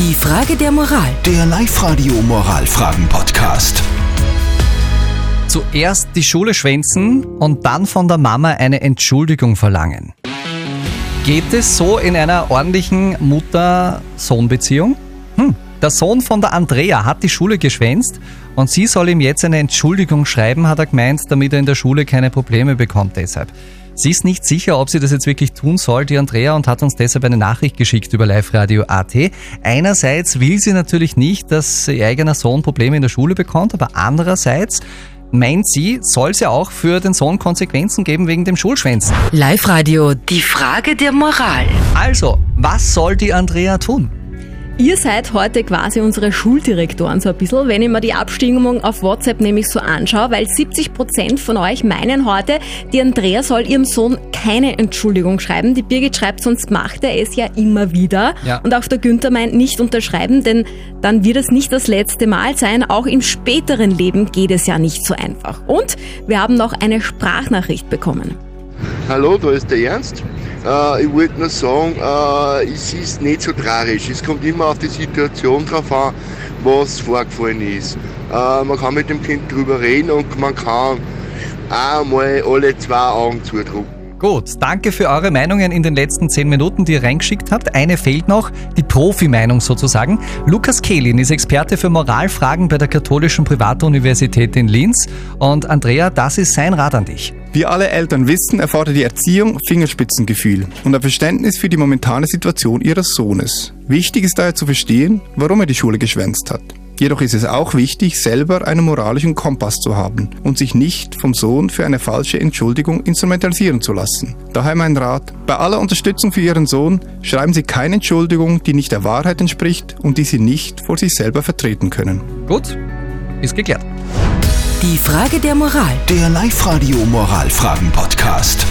Die Frage der Moral. Der Live-Radio Moralfragen-Podcast. Zuerst die Schule schwänzen und dann von der Mama eine Entschuldigung verlangen. Geht es so in einer ordentlichen Mutter-Sohn-Beziehung? Hm. Der Sohn von der Andrea hat die Schule geschwänzt und sie soll ihm jetzt eine Entschuldigung schreiben, hat er gemeint, damit er in der Schule keine Probleme bekommt deshalb. Sie ist nicht sicher, ob sie das jetzt wirklich tun soll, die Andrea, und hat uns deshalb eine Nachricht geschickt über Live Radio AT. Einerseits will sie natürlich nicht, dass ihr eigener Sohn Probleme in der Schule bekommt, aber andererseits meint sie, soll es ja auch für den Sohn Konsequenzen geben wegen dem Schulschwänzen. Live-Radio, die Frage der Moral. Also, was soll die Andrea tun? Ihr seid heute quasi unsere Schuldirektoren so ein bisschen, wenn ich mir die Abstimmung auf WhatsApp nämlich so anschaue, weil 70 Prozent von euch meinen heute, die Andrea soll ihrem Sohn keine Entschuldigung schreiben. Die Birgit schreibt, sonst macht er es ja immer wieder. Ja. Und auch der Günther meint nicht unterschreiben, denn dann wird es nicht das letzte Mal sein. Auch im späteren Leben geht es ja nicht so einfach. Und wir haben noch eine Sprachnachricht bekommen. Hallo, da ist der Ernst. Äh, ich wollte nur sagen, äh, es ist nicht so tragisch. Es kommt immer auf die Situation drauf an, was vorgefallen ist. Äh, man kann mit dem Kind drüber reden und man kann auch mal alle zwei Augen zudrücken. Gut, danke für eure Meinungen in den letzten 10 Minuten, die ihr reingeschickt habt. Eine fehlt noch, die Profi-Meinung sozusagen. Lukas Kehlin ist Experte für Moralfragen bei der Katholischen Privatuniversität in Linz. Und Andrea, das ist sein Rat an dich. Wie alle Eltern wissen, erfordert die Erziehung Fingerspitzengefühl und ein Verständnis für die momentane Situation ihres Sohnes. Wichtig ist daher zu verstehen, warum er die Schule geschwänzt hat. Jedoch ist es auch wichtig, selber einen moralischen Kompass zu haben und sich nicht vom Sohn für eine falsche Entschuldigung instrumentalisieren zu lassen. Daher mein Rat, bei aller Unterstützung für Ihren Sohn schreiben Sie keine Entschuldigung, die nicht der Wahrheit entspricht und die Sie nicht vor sich selber vertreten können. Gut, ist geklärt. Die Frage der Moral. Der Live-Radio Moralfragen-Podcast.